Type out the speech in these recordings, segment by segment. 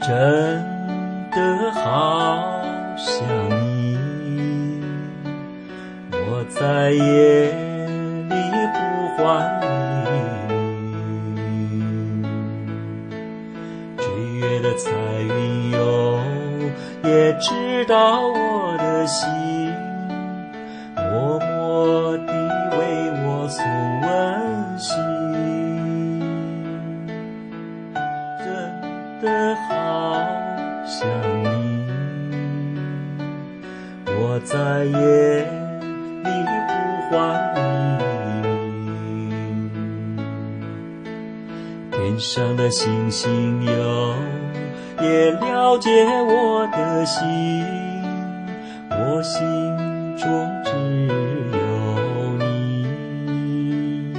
真的好想你，我在夜里呼唤你。追月的彩云哟，也知道我的心，默默地为我送温馨。真的好想你，我在夜里呼唤你。天上的星星哟，也了解我的心，我心中只有你。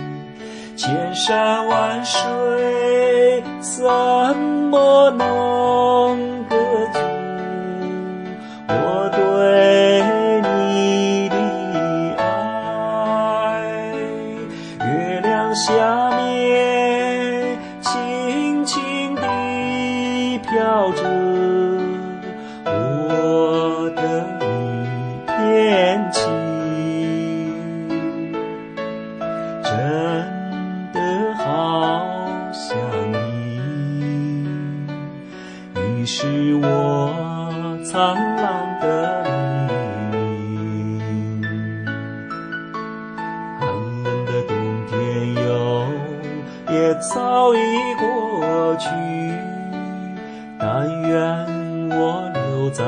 千山万水怎么能下面轻轻地飘着我的一片情。真的好想你，你是我灿烂早已过去，但愿我留在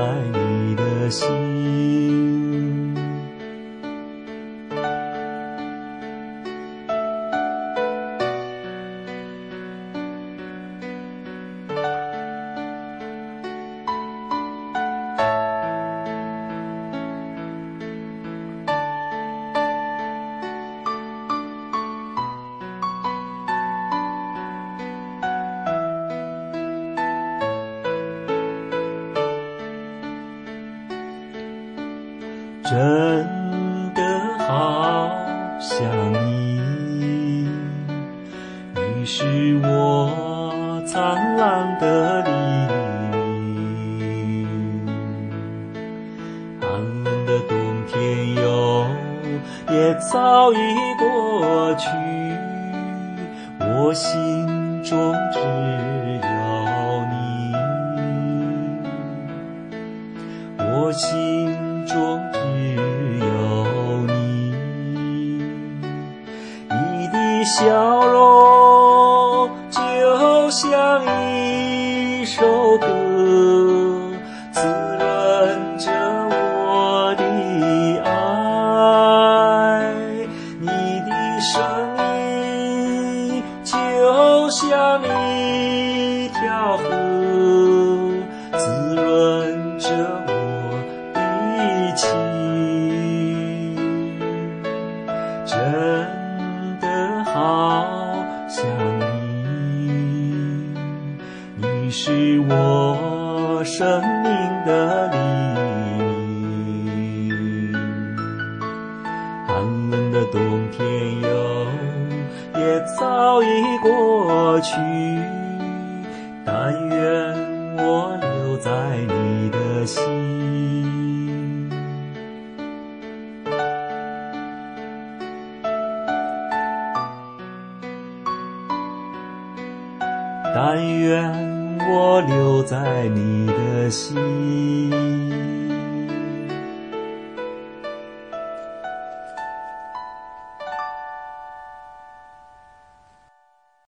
真的好想你，你是我灿烂的黎明。寒冷的冬天哟，也早已过去，我心中只有你。我心笑容就像一首歌，滋润着我的爱。你的声音就像一条河，你是我生命的黎明。寒冷的冬天哟，也早已过去，但愿我留在你的心。但愿我留在你的心。